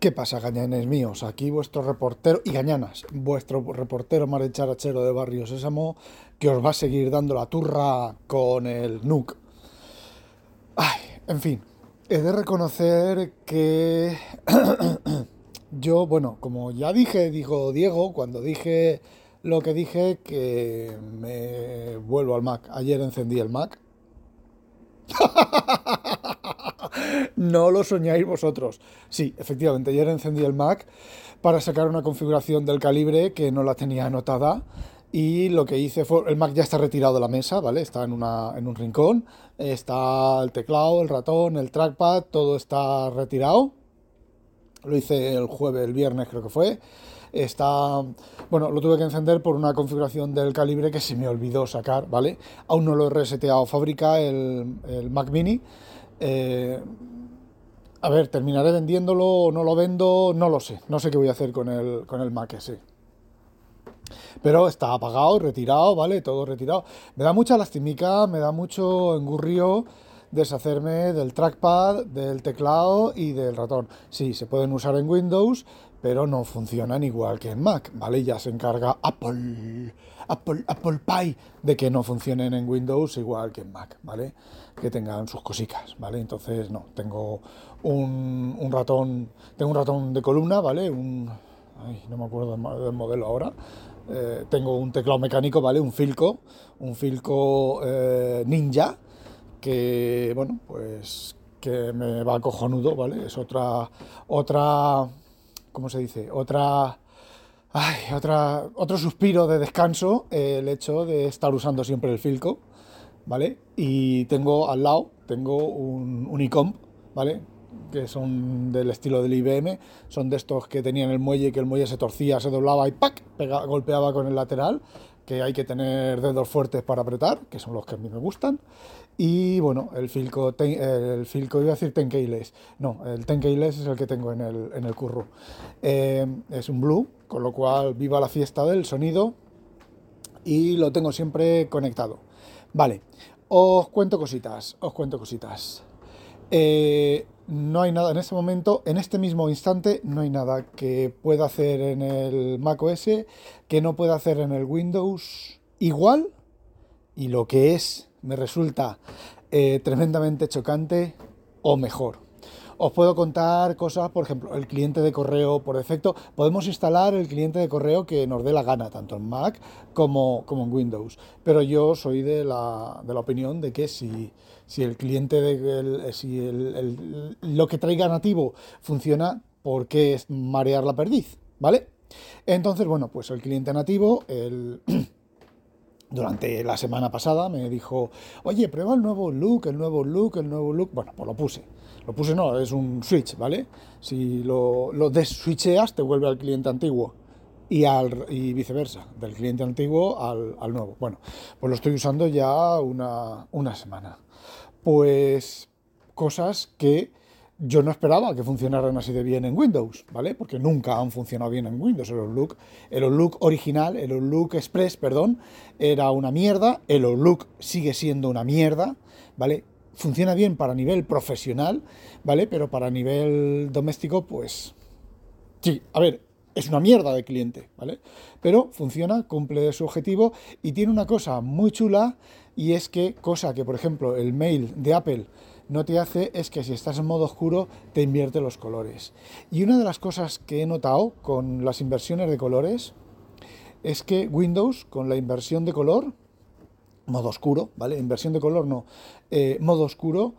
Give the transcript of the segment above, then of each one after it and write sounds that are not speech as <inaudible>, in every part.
¿Qué pasa, gañanes míos? Aquí vuestro reportero, y gañanas, vuestro reportero maricharachero de Barrio Sésamo, que os va a seguir dando la turra con el NUC. Ay, en fin, he de reconocer que <coughs> yo, bueno, como ya dije, dijo Diego, cuando dije lo que dije, que me vuelvo al Mac. Ayer encendí el Mac. <laughs> no lo soñáis vosotros. Sí, efectivamente, ayer encendí el Mac para sacar una configuración del calibre que no la tenía anotada. Y lo que hice fue, el Mac ya está retirado de la mesa, ¿vale? Está en, una, en un rincón, está el teclado, el ratón, el trackpad, todo está retirado. Lo hice el jueves, el viernes creo que fue. Está, bueno, lo tuve que encender por una configuración del calibre que se me olvidó sacar, ¿vale? Aún no lo he reseteado fábrica el, el Mac Mini. Eh, a ver, terminaré vendiéndolo o no lo vendo, no lo sé. No sé qué voy a hacer con el, con el Mac ese. Pero está apagado, retirado, ¿vale? Todo retirado. Me da mucha lastimica, me da mucho engurrío deshacerme del trackpad, del teclado y del ratón. Sí, se pueden usar en Windows, pero no funcionan igual que en Mac, ¿vale? Ya se encarga Apple, Apple, Apple Pie de que no funcionen en Windows igual que en Mac, ¿vale? Que tengan sus cositas, ¿vale? Entonces, no, tengo un, ratón, tengo un ratón de columna, ¿vale? Un, no me acuerdo del modelo ahora. Eh, tengo un teclado mecánico, ¿vale? Un Filco, un Filco eh, Ninja, que, bueno, pues que me va cojonudo, ¿vale? Es otra, otra ¿cómo se dice? Otra, otra, otro suspiro de descanso, el hecho de estar usando siempre el Filco, ¿vale? Y tengo al lado, tengo un, un ¿vale? Que son del estilo del IBM, son de estos que tenían el muelle, que el muelle se torcía, se doblaba y ¡pac! golpeaba con el lateral, que hay que tener dedos fuertes para apretar, que son los que a mí me gustan. Y bueno, el Filco, el Filco iba a decir Tenkeyless, no, el Tenkeyless es el que tengo en el, en el curro. Eh, es un Blue, con lo cual viva la fiesta del sonido y lo tengo siempre conectado. Vale, os cuento cositas, os cuento cositas. Eh, no hay nada en este momento, en este mismo instante, no hay nada que pueda hacer en el Mac OS que no pueda hacer en el Windows igual. Y lo que es, me resulta eh, tremendamente chocante o mejor. Os puedo contar cosas, por ejemplo, el cliente de correo por defecto. Podemos instalar el cliente de correo que nos dé la gana, tanto en Mac como, en Windows. Pero yo soy de la, de la opinión de que si, si el cliente, de, si el, lo que traiga nativo funciona, ¿por qué es marear la perdiz? ¿Vale? Entonces, bueno, pues el cliente nativo, <clears throat> durante la semana pasada me dijo, oye, prueba el nuevo look, el nuevo look, el nuevo look. Bueno, pues lo puse. Lo puse no, es un switch, ¿vale? Si lo, lo deswitcheas, te vuelve al cliente antiguo y, al, y viceversa, del cliente antiguo al, al, nuevo. Bueno, pues lo estoy usando ya una, una semana. Pues cosas que yo no esperaba que funcionaran así de bien en Windows, ¿vale? Porque nunca han funcionado bien en Windows. El Outlook, el Outlook original, el Outlook Express, perdón, era una mierda. El Outlook sigue siendo una mierda, ¿vale? Funciona bien para nivel profesional, ¿vale? Pero para nivel doméstico, pues sí, a ver, es una mierda de cliente, ¿vale? Pero funciona, cumple su objetivo y tiene una cosa muy chula y es que, cosa que por ejemplo el mail de Apple no te hace, es que si estás en modo oscuro te invierte los colores. Y una de las cosas que he notado con las inversiones de colores es que Windows, con la inversión de color, modo oscuro, ¿vale? Inversión de color no, eh, modo oscuro.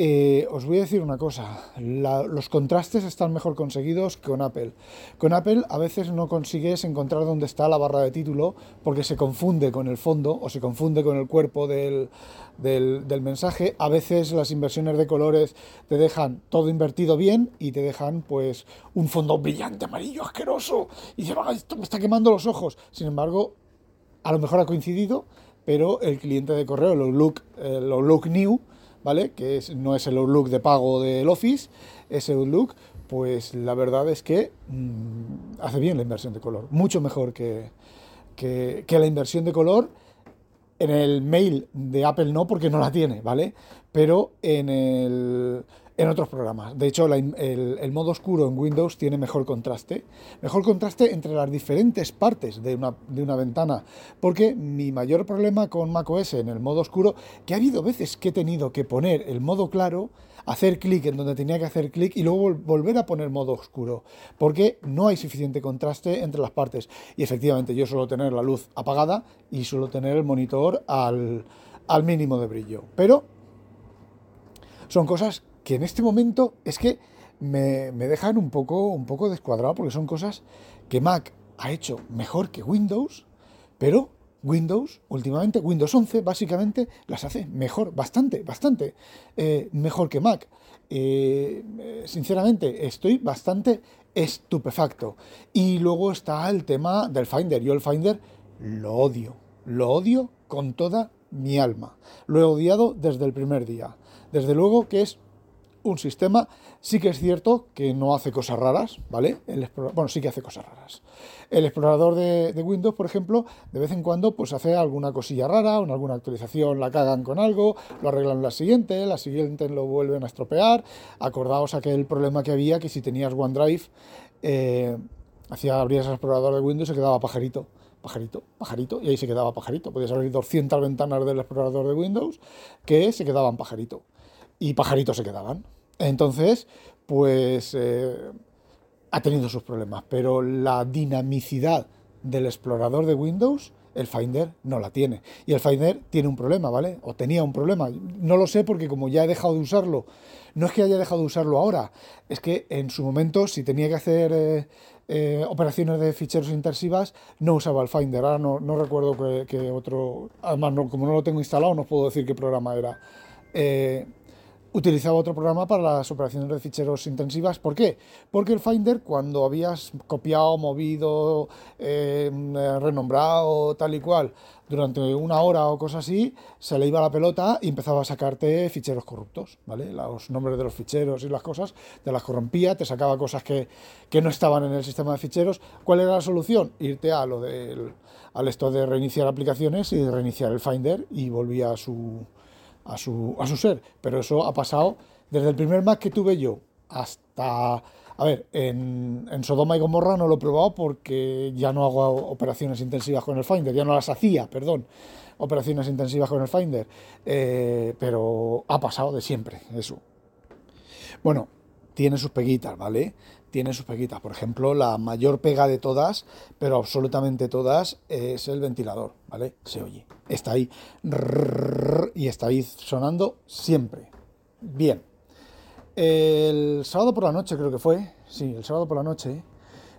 Eh, os voy a decir una cosa, los contrastes están mejor conseguidos con Apple. Con Apple a veces no consigues encontrar dónde está la barra de título porque se confunde con el fondo o se confunde con el cuerpo del, del, mensaje. A veces las inversiones de colores te dejan todo invertido bien y te dejan pues un fondo brillante, amarillo, asqueroso y se esto me está quemando los ojos. Sin embargo, a lo mejor ha coincidido pero el cliente de correo, el Outlook, el Outlook New, ¿vale? Que no es el Outlook de pago del Office, ese Outlook, pues la verdad es que mm, hace bien la inversión de color, mucho mejor que, que, la inversión de color. En el mail de Apple no, porque no la tiene, ¿vale? Pero en el, en otros programas. De hecho, el, modo oscuro en Windows tiene mejor contraste. Mejor contraste entre las diferentes partes de una, de una, ventana. Porque mi mayor problema con macOS en el modo oscuro, que ha habido veces que he tenido que poner el modo claro, hacer clic en donde tenía que hacer clic y luego volver a poner modo oscuro. Porque no hay suficiente contraste entre las partes. Y efectivamente yo suelo tener la luz apagada y suelo tener el monitor al, al mínimo de brillo. Pero son cosas que en este momento es que me, dejan un poco, un poco descuadrado porque son cosas que Mac ha hecho mejor que Windows, pero Windows, últimamente, Windows 11 básicamente las hace mejor, bastante, bastante eh, mejor que Mac. Eh, sinceramente, estoy bastante estupefacto. Y luego está el tema del Finder. Yo el Finder lo odio, lo odio con toda mi alma. Lo he odiado desde el primer día. Desde luego que es un sistema, sí que es cierto que no hace cosas raras, ¿vale? El bueno, sí que hace cosas raras. El explorador de, Windows, por ejemplo, de vez en cuando pues hace alguna cosilla rara, en alguna actualización la cagan con algo, lo arreglan la siguiente, la siguiente lo vuelven a estropear. Acordaos aquel problema que había que si tenías OneDrive, eh, hacía abrías el explorador de Windows y se quedaba pajarito pajarito, pajarito, y ahí se quedaba pajarito. Podías abrir 200 ventanas del explorador de Windows que se quedaban pajarito y pajaritos se quedaban. Entonces, pues eh, ha tenido sus problemas, pero la dinamicidad del explorador de Windows, el Finder no la tiene. Y el Finder tiene un problema, ¿vale? O tenía un problema. No lo sé porque como ya he dejado de usarlo, no es que haya dejado de usarlo ahora, es que en su momento, si tenía que hacer eh, eh, operaciones de ficheros intensivas, no usaba el Finder. Ahora no, no recuerdo qué otro, además como no lo tengo instalado, no puedo decir qué programa era utilizaba otro programa para las operaciones de ficheros intensivas. ¿Por qué? Porque el Finder, cuando habías copiado, movido, eh, renombrado, tal y cual, durante una hora o cosas así, se le iba la pelota y empezaba a sacarte ficheros corruptos, ¿vale? Los nombres de los ficheros y las cosas, te las corrompía, te sacaba cosas que, que no estaban en el sistema de ficheros. ¿Cuál era la solución? Irte a lo del al esto de reiniciar aplicaciones y reiniciar el Finder y volvía a su a su, a su ser. Pero eso ha pasado desde el primer Mac que tuve yo hasta... A ver, en, en, Sodoma y Gomorra no lo he probado porque ya no hago operaciones intensivas con el Finder, ya no las hacía, perdón, operaciones intensivas con el Finder, eh, pero ha pasado de siempre eso. Bueno, tiene sus peguitas, ¿vale? Tiene sus peguitas. Por ejemplo, la mayor pega de todas, pero absolutamente todas, es el ventilador, ¿vale? Se oye está ahí y está ahí sonando siempre. Bien. El sábado por la noche creo que fue, sí, el sábado por la noche,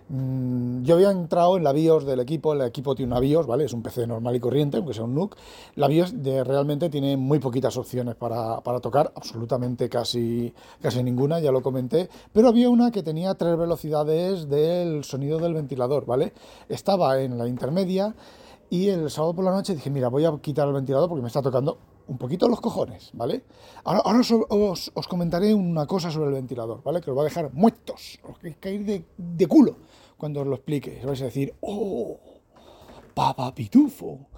mm, yo había entrado en la BIOS del equipo, el equipo tiene una BIOS, ¿vale? Es un PC normal y corriente, aunque sea un NUC. La BIOS de, realmente tiene muy poquitas opciones para, para, tocar, absolutamente casi, casi ninguna, ya lo comenté, pero había una que tenía tres velocidades del sonido del ventilador, ¿vale? Estaba en la intermedia y el sábado por la noche dije, mira, voy a quitar el ventilador porque me está tocando un poquito los cojones, ¿vale? Ahora, os, comentaré una cosa sobre el ventilador, ¿vale? Que os va a dejar muertos, os vais a caer de, culo cuando os lo explique. Os vais a decir, oh, papá pitufo.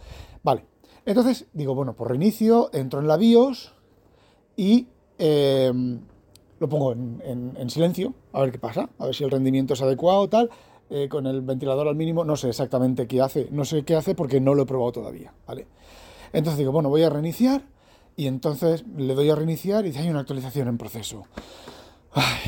Vale, entonces digo, bueno, por reinicio, entro en la BIOS y em, lo pongo en silencio, a ver qué pasa, a ver si el rendimiento es adecuado o tal eh, con el ventilador al mínimo, no sé exactamente qué hace, no sé qué hace porque no lo he probado todavía, ¿vale? Entonces digo, bueno, voy a reiniciar y entonces le doy a reiniciar y dice, hay una actualización en proceso.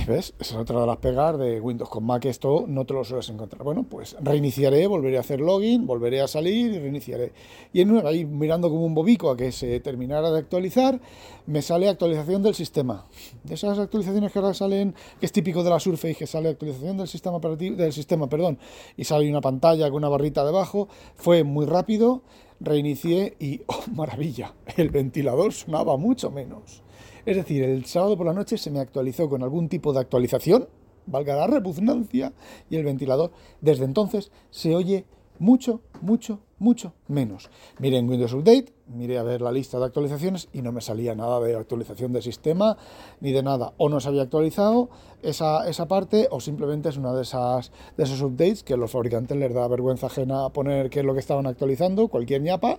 ¿Ves? Esa es otra de las pegas de Windows. Con Mac esto no te lo sueles encontrar. Bueno, pues reiniciaré, volveré a hacer login, volveré a salir y reiniciaré. Y en ahí mirando como un bobico a que se terminara de actualizar, me sale actualización del sistema. De esas actualizaciones que ahora salen, que es típico de la Surface, que sale actualización del sistema operativo, del sistema, perdón, y sale una pantalla con una barrita debajo, fue muy rápido, reinicié y, <laughs> oh, maravilla, el ventilador sonaba mucho menos. Es decir, el sábado por la noche se me actualizó con algún tipo de actualización, valga la repugnancia, y el ventilador desde entonces se oye mucho, mucho, mucho menos. Miré en Windows Update, miré a ver la lista de actualizaciones y no me salía nada de actualización de sistema ni de nada. O no se había actualizado esa, esa parte o simplemente es una de, esas, de esos updates que a los fabricantes les da vergüenza ajena poner qué es lo que estaban actualizando, cualquier ñapa.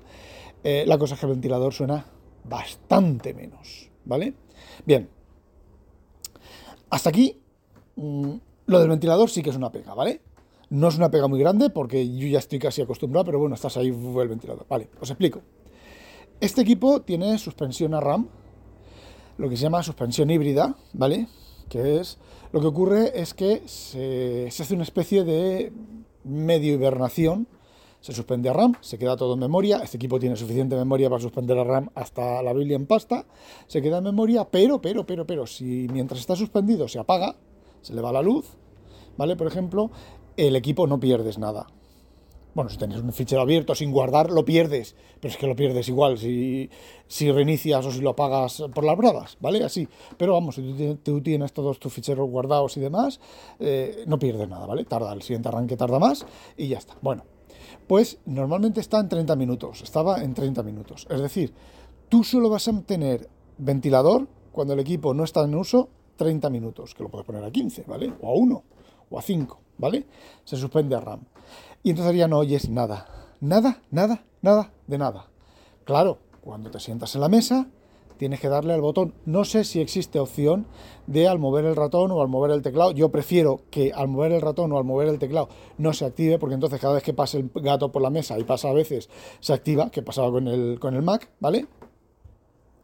Eh, la cosa es que el ventilador suena bastante menos. ¿Vale? Bien, Hasta aquí, mm, lo del ventilador sí que es una pega, ¿vale? No es una pega muy grande porque yo ya estoy casi acostumbrado, pero bueno, estás ahí el ventilador. Vale, os explico. Este equipo tiene suspensión a RAM, lo que se llama suspensión híbrida, ¿vale? Que es, lo que ocurre es que se, se hace una especie de medio hibernación, se suspende a RAM, se queda todo en memoria, este equipo tiene suficiente memoria para suspender a RAM hasta la Biblia en pasta, se queda en memoria, pero, pero, pero, pero, si mientras está suspendido se apaga, se le va la luz, ¿vale? Por ejemplo, el equipo no pierdes nada. Bueno, si tienes un fichero abierto sin guardar, lo pierdes, pero es que lo pierdes igual si, si reinicias o si lo apagas por las bravas, ¿vale? Así. Pero vamos, si tú tienes todos tus ficheros guardados y demás, eh, no pierdes nada, ¿vale? Tarda, el siguiente arranque tarda más y ya está. Bueno, pues normalmente está en 30 minutos, estaba en 30 minutos. Es decir, tú solo vas a tener ventilador cuando el equipo no está en uso 30 minutos, que lo puedes poner a 15, ¿vale? O a 1, o a 5, ¿vale? Se suspende a RAM. Y entonces ya no oyes nada. Nada, nada, nada, de nada. Claro, cuando te sientas en la mesa, tienes que darle al botón. No sé si existe opción de al mover el ratón o al mover el teclado. Yo prefiero que al mover el ratón o al mover el teclado no se active, porque entonces cada vez que pase el gato por la mesa, y pasa a veces, se activa, que pasaba con el, con el Mac, ¿vale?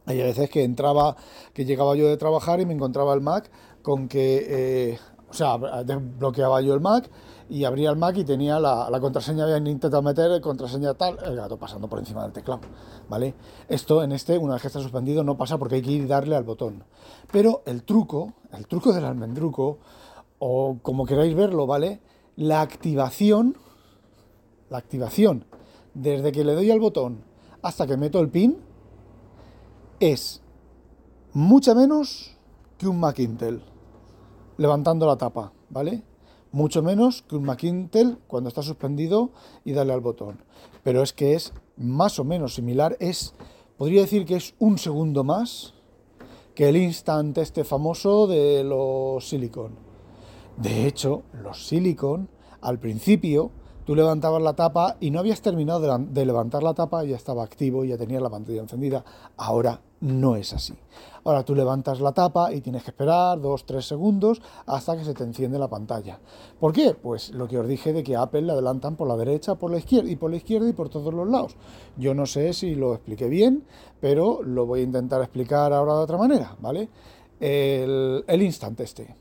Hay veces que entraba, que llegaba yo de trabajar y me encontraba el Mac con que, eh, o sea, desbloqueaba yo el Mac y abría el Mac y tenía la, contraseña, había intentado meter contraseña tal, el gato pasando por encima del teclado, ¿vale? Esto en este, una vez que está suspendido, no pasa porque hay que ir darle al botón. Pero el truco, el truco del almendruco, o como queráis verlo, ¿vale? La activación, la activación, desde que le doy al botón hasta que meto el pin, es mucha menos que un Mac Intel, levantando la tapa, ¿vale? Mucho menos que un Mac Intel cuando está suspendido y dale al botón. Pero es que es más o menos similar, es, podría decir que es un segundo más que el instant este famoso de los silicon. De hecho, los silicon al principio Tú levantabas la tapa y no habías terminado de, levantar la tapa ya estaba activo, ya tenía la pantalla encendida. Ahora no es así. Ahora tú levantas la tapa y tienes que esperar 2-3 segundos hasta que se te enciende la pantalla. ¿Por qué? Pues lo que os dije de que Apple la adelantan por la derecha, por la izquierda y por la izquierda y por todos los lados. Yo no sé si lo expliqué bien, pero lo voy a intentar explicar ahora de otra manera, ¿vale? El, el instant este.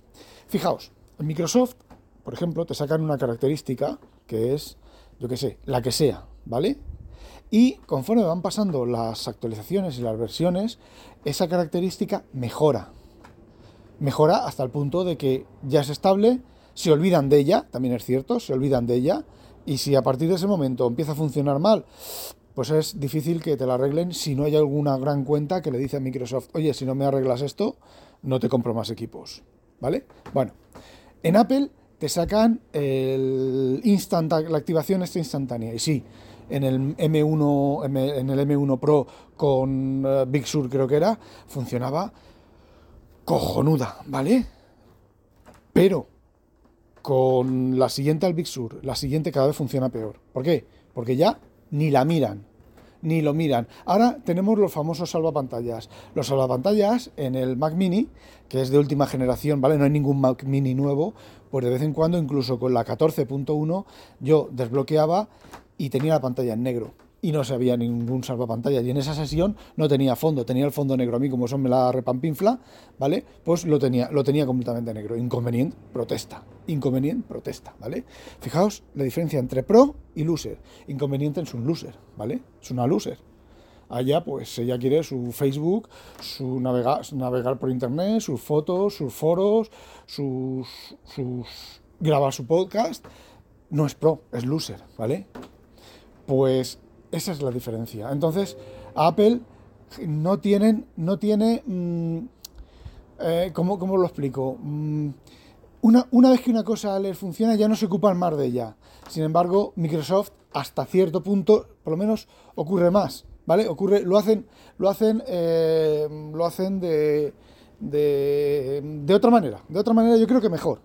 Fijaos, en Microsoft, por ejemplo, te sacan una característica que es, yo qué sé, la que sea, ¿vale? Y conforme van pasando las actualizaciones y las versiones, esa característica mejora. Mejora hasta el punto de que ya es estable, se olvidan de ella, también es cierto, se olvidan de ella, y si a partir de ese momento empieza a funcionar mal, pues es difícil que te la arreglen si no hay alguna gran cuenta que le dice a Microsoft, oye, si no me arreglas esto, no te compro más equipos. ¿Vale? Bueno, en Apple te sacan el la activación esta instantánea. Y sí, en el M1, en el M1 Pro con eh, Big Sur creo que era, funcionaba cojonuda, ¿vale? Pero con la siguiente al Big Sur, la siguiente cada vez funciona peor. ¿Por qué? Porque ya ni la miran ni lo miran. Ahora tenemos los famosos salvapantallas. Los salvapantallas en el Mac Mini, que es de última generación, ¿vale? No hay ningún Mac Mini nuevo, pues de vez en cuando, incluso con la 14.1, yo desbloqueaba y tenía la pantalla en negro y no se había ningún salvapantalla. Y en esa sesión no tenía fondo, tenía el fondo negro. A mí, como son me la repampinfla, ¿vale? Pues lo tenía, lo tenía completamente negro. Inconveniente, protesta. Inconveniente, protesta, ¿vale? Fijaos la diferencia entre pro y loser. Inconveniente es un loser, ¿vale? Es una loser. Allá, pues ella quiere su Facebook, su navegar, navegar por internet, sus fotos, sus foros, sus, sus grabar su podcast. No es pro, es loser, ¿vale? Pues esa es la diferencia. Entonces, Apple no, tienen, no tiene... Mm, eh, ¿cómo, lo explico? Mm, una, una, vez que una cosa les funciona, ya no se ocupan más de ella. Sin embargo, Microsoft, hasta cierto punto, por lo menos, ocurre más. ¿Vale? Ocurre, lo hacen, lo hacen, eh, lo hacen de, de, de otra manera. De otra manera, yo creo que mejor.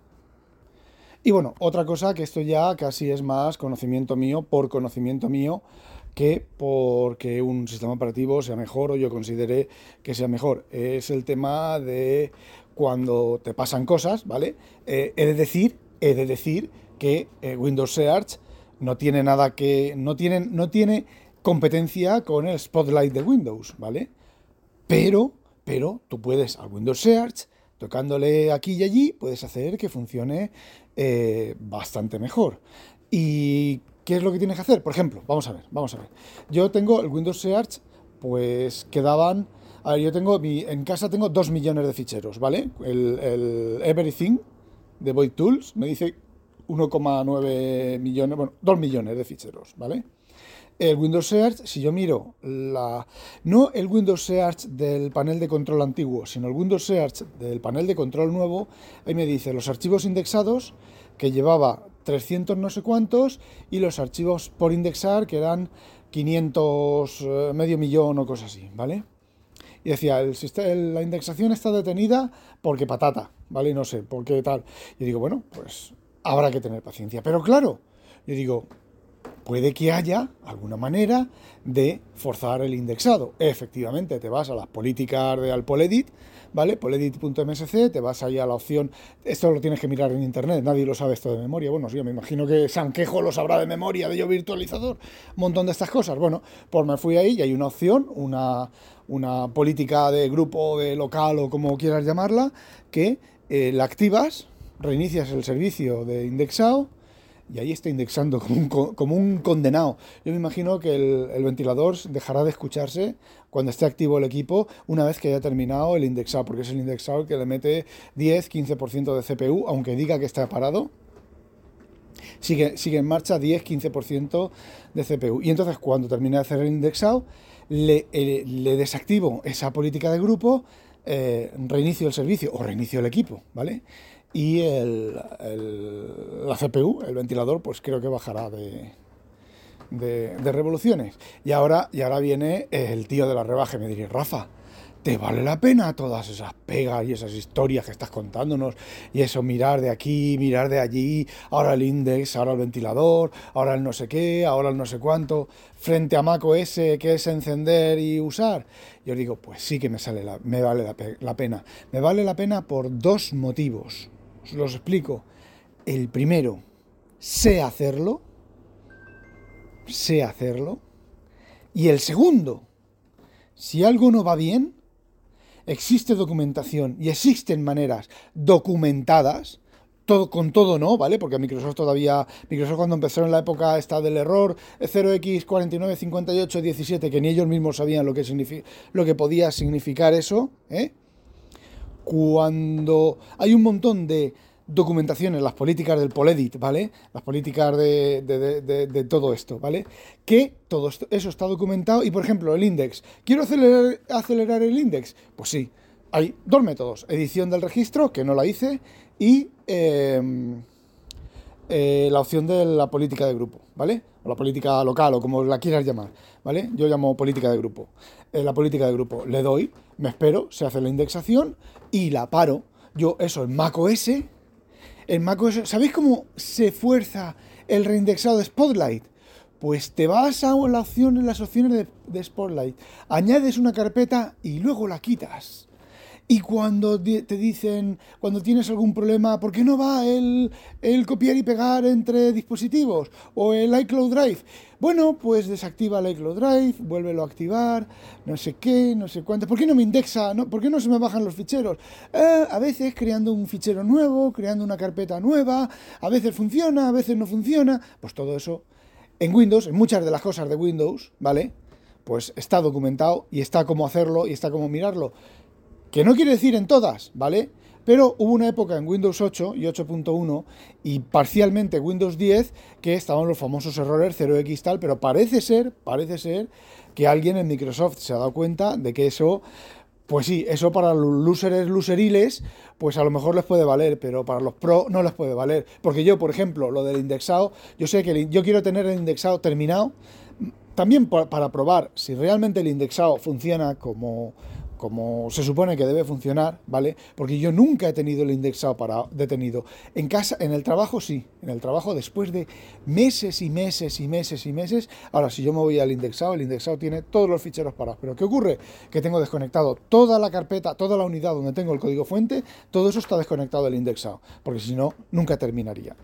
Y bueno, otra cosa que esto ya casi es más conocimiento mío, por conocimiento mío, que porque un sistema operativo sea mejor o yo considere que sea mejor. Es el tema de cuando te pasan cosas, ¿vale? Eh, he de decir, he de decir que eh, Windows Search no tiene nada que. no tiene, no tiene competencia con el Spotlight de Windows, ¿vale? Pero, pero tú puedes al Windows Search, tocándole aquí y allí, puedes hacer que funcione eh, bastante mejor. ¿Y qué es lo que tienes que hacer? Por ejemplo, vamos a ver, vamos a ver. Yo tengo el Windows Search, pues quedaban... A ver, yo tengo, mi, en casa tengo 2 millones de ficheros, ¿vale? El, Everything de Void Tools me dice 1,9 millones, bueno, 2 millones de ficheros, ¿vale? El Windows Search, si yo miro la no el Windows Search del panel de control antiguo, sino el Windows Search del panel de control nuevo, ahí me dice los archivos indexados que llevaba 300 no sé cuántos y los archivos por indexar que eran 500, eh, medio millón o cosas así, ¿vale? Y decía, el, la indexación está detenida porque patata, ¿vale? No sé, porque tal. Y digo, bueno, pues habrá que tener paciencia. Pero claro, yo digo, puede que haya alguna manera de forzar el indexado. Efectivamente, te vas a las políticas de Alpoledit, ¿vale? Poledit.msc, te vas ahí a la opción, esto lo tienes que mirar en internet, nadie lo sabe esto de memoria. Bueno, sí, me imagino que Sanquejo lo sabrá de memoria, de yo virtualizador, un montón de estas cosas. Bueno, pues me fui ahí y hay una opción, una, una política de grupo, de local o como quieras llamarla, que eh, la activas, reinicias el servicio de indexado y ahí está indexando como un, como un condenado. Yo me imagino que el, ventilador dejará de escucharse cuando esté activo el equipo una vez que haya terminado el indexado, porque es el indexado que le mete 10-15% de CPU, aunque diga que está parado. Sigue, sigue en marcha 10-15% de CPU. Y entonces cuando termine de hacer el indexado, le, eh, le desactivo esa política de grupo, eh, reinicio el servicio o reinicio el equipo, ¿vale? y el, la CPU, el ventilador, pues creo que bajará de, de, revoluciones. Y ahora, y ahora viene el tío de la rebaja y me diría, Rafa, ¿te vale la pena todas esas pegas y esas historias que estás contándonos? Y eso, mirar de aquí, mirar de allí, ahora el index, ahora el ventilador, ahora el no sé qué, ahora el no sé cuánto, frente a Mac OS, que es encender y usar. Yo digo, pues sí que me, sale la, me vale la pena. Me vale la pena por dos motivos. Os los explico. El primero, sé hacerlo. Sé hacerlo. Y el segundo, si algo no va bien, existe documentación y existen maneras documentadas, todo, con todo no, ¿vale? Porque Microsoft todavía, Microsoft cuando empezó en la época esta del error 0x495817, que ni ellos mismos sabían lo que, lo que podía significar eso, ¿eh? cuando hay un montón de documentaciones, las políticas del Poledit, ¿vale? Las políticas de, todo esto, ¿vale? Que todo eso está documentado y, por ejemplo, el index. ¿Quiero acelerar, el index? Pues sí, hay dos métodos. Edición del registro, que no la hice, y em, eh, la opción de la política de grupo, ¿vale? O la política local, o como la quieras llamar, ¿vale? Yo llamo política de grupo. Eh, la política de grupo le doy, me espero, se hace la indexación y la paro. Yo eso en macOS, en macOS, ¿sabéis cómo se fuerza el reindexado de Spotlight? Pues te vas a la opción, las opciones de, de Spotlight, añades una carpeta y luego la quitas. Y cuando te dicen, cuando tienes algún problema, ¿por qué no va el, copiar y pegar entre dispositivos? O el iCloud Drive. Bueno, pues desactiva el iCloud Drive, vuélvelo a activar, no sé qué, no sé cuánto. ¿Por qué no me indexa? No? ¿Por qué no se me bajan los ficheros? Eh, a veces creando un fichero nuevo, creando una carpeta nueva, a veces funciona, a veces no funciona. Pues todo eso en Windows, en muchas de las cosas de Windows, ¿vale? Pues está documentado y está cómo hacerlo y está cómo mirarlo. Que no quiere decir en todas, ¿vale? Pero hubo una época en Windows 8 y 8.1 y parcialmente Windows 10 que estaban los famosos errores 0x tal, pero parece ser, parece ser que alguien en Microsoft se ha dado cuenta de que eso pues sí, eso para los losers loseriles, pues a lo mejor les puede valer, pero para los pro no les puede valer. Porque yo, por ejemplo, lo del indexado, yo sé que yo quiero tener el indexado terminado, también para probar si realmente el indexado funciona como, como se supone que debe funcionar, ¿vale? Porque yo nunca he tenido el indexado para detenido. En casa, en el trabajo sí, en el trabajo después de meses y meses y meses y meses. Ahora, si yo me voy al indexado, el indexado tiene todos los ficheros parados. Pero ¿qué ocurre? Que tengo desconectado toda la carpeta, toda la unidad donde tengo el código fuente, todo eso está desconectado del indexado, porque si no, nunca terminaría.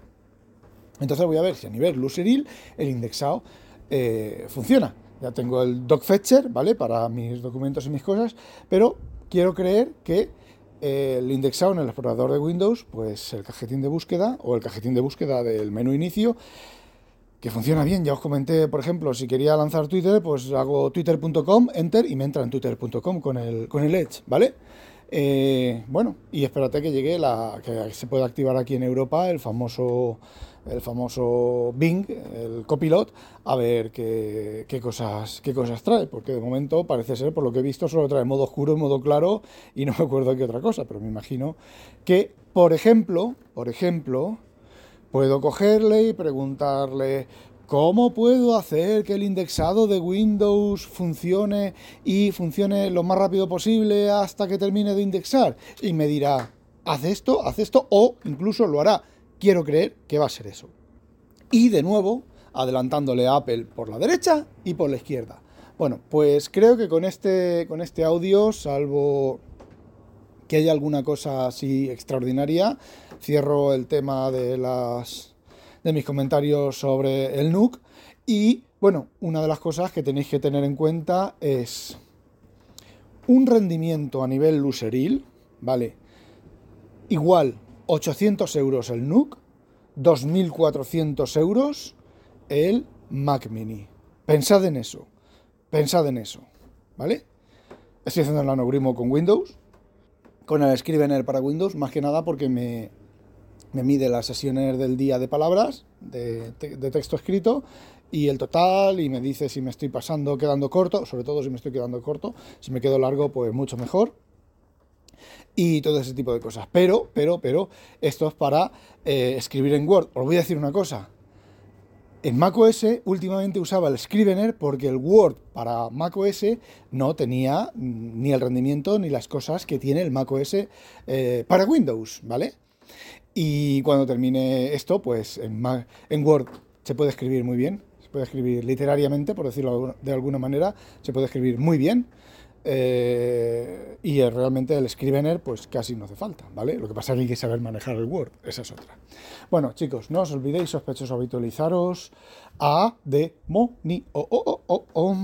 Entonces voy a ver si a nivel Luceril el indexado eh, funciona. Ya tengo el docfetcher, ¿vale? Para mis documentos y mis cosas, pero quiero creer que eh, el indexado en el explorador de Windows, pues el cajetín de búsqueda o el cajetín de búsqueda del menú inicio, que funciona bien. Ya os comenté, por ejemplo, si quería lanzar Twitter, pues hago twitter.com, enter y me entra en twitter.com con el, con el Edge, ¿vale? Eh, bueno, y espérate que llegue la que se pueda activar aquí en Europa el famoso el famoso Bing, el copilot, a ver qué, cosas, qué cosas trae, porque de momento parece ser, por lo que he visto, solo trae modo oscuro modo claro, y no me acuerdo qué otra cosa, pero me imagino que, por ejemplo, por ejemplo, puedo cogerle y preguntarle, ¿Cómo puedo hacer que el indexado de Windows funcione y funcione lo más rápido posible hasta que termine de indexar? Y me dirá, haz esto, haz esto, o incluso lo hará quiero creer que va a ser eso. Y de nuevo, adelantándole a Apple por la derecha y por la izquierda. Bueno, pues creo que con este, con este audio, salvo que haya alguna cosa así extraordinaria, cierro el tema de las de mis comentarios sobre el NUC y bueno, una de las cosas que tenéis que tener en cuenta es un rendimiento a nivel luceril, ¿vale? Igual 800 euros el NUC, 2.400 euros el Mac Mini. Pensad en eso, pensad en eso, ¿vale? Estoy haciendo el anogrimo con Windows, con el Scrivener para Windows, más que nada porque me, me mide las sesiones del día de palabras, de, texto escrito, y el total, y me dice si me estoy pasando, quedando corto, sobre todo si me estoy quedando corto, si me quedo largo, pues mucho mejor y todo ese tipo de cosas. Pero, pero, pero, esto es para eh, escribir en Word. Os voy a decir una cosa. En macOS últimamente usaba el Scrivener porque el Word para macOS no tenía ni el rendimiento ni las cosas que tiene el macOS eh, para Windows, ¿vale? Y cuando termine esto, pues en, Word se puede escribir muy bien, se puede escribir literariamente, por decirlo de alguna manera, se puede escribir muy bien. Eh, y realmente el Scrivener pues casi no hace falta, ¿vale? Lo que pasa es que hay que saber manejar el Word, esa es otra. Bueno, chicos, no os olvidéis, sospechosos, habitualizaros a de mo ni o o o o.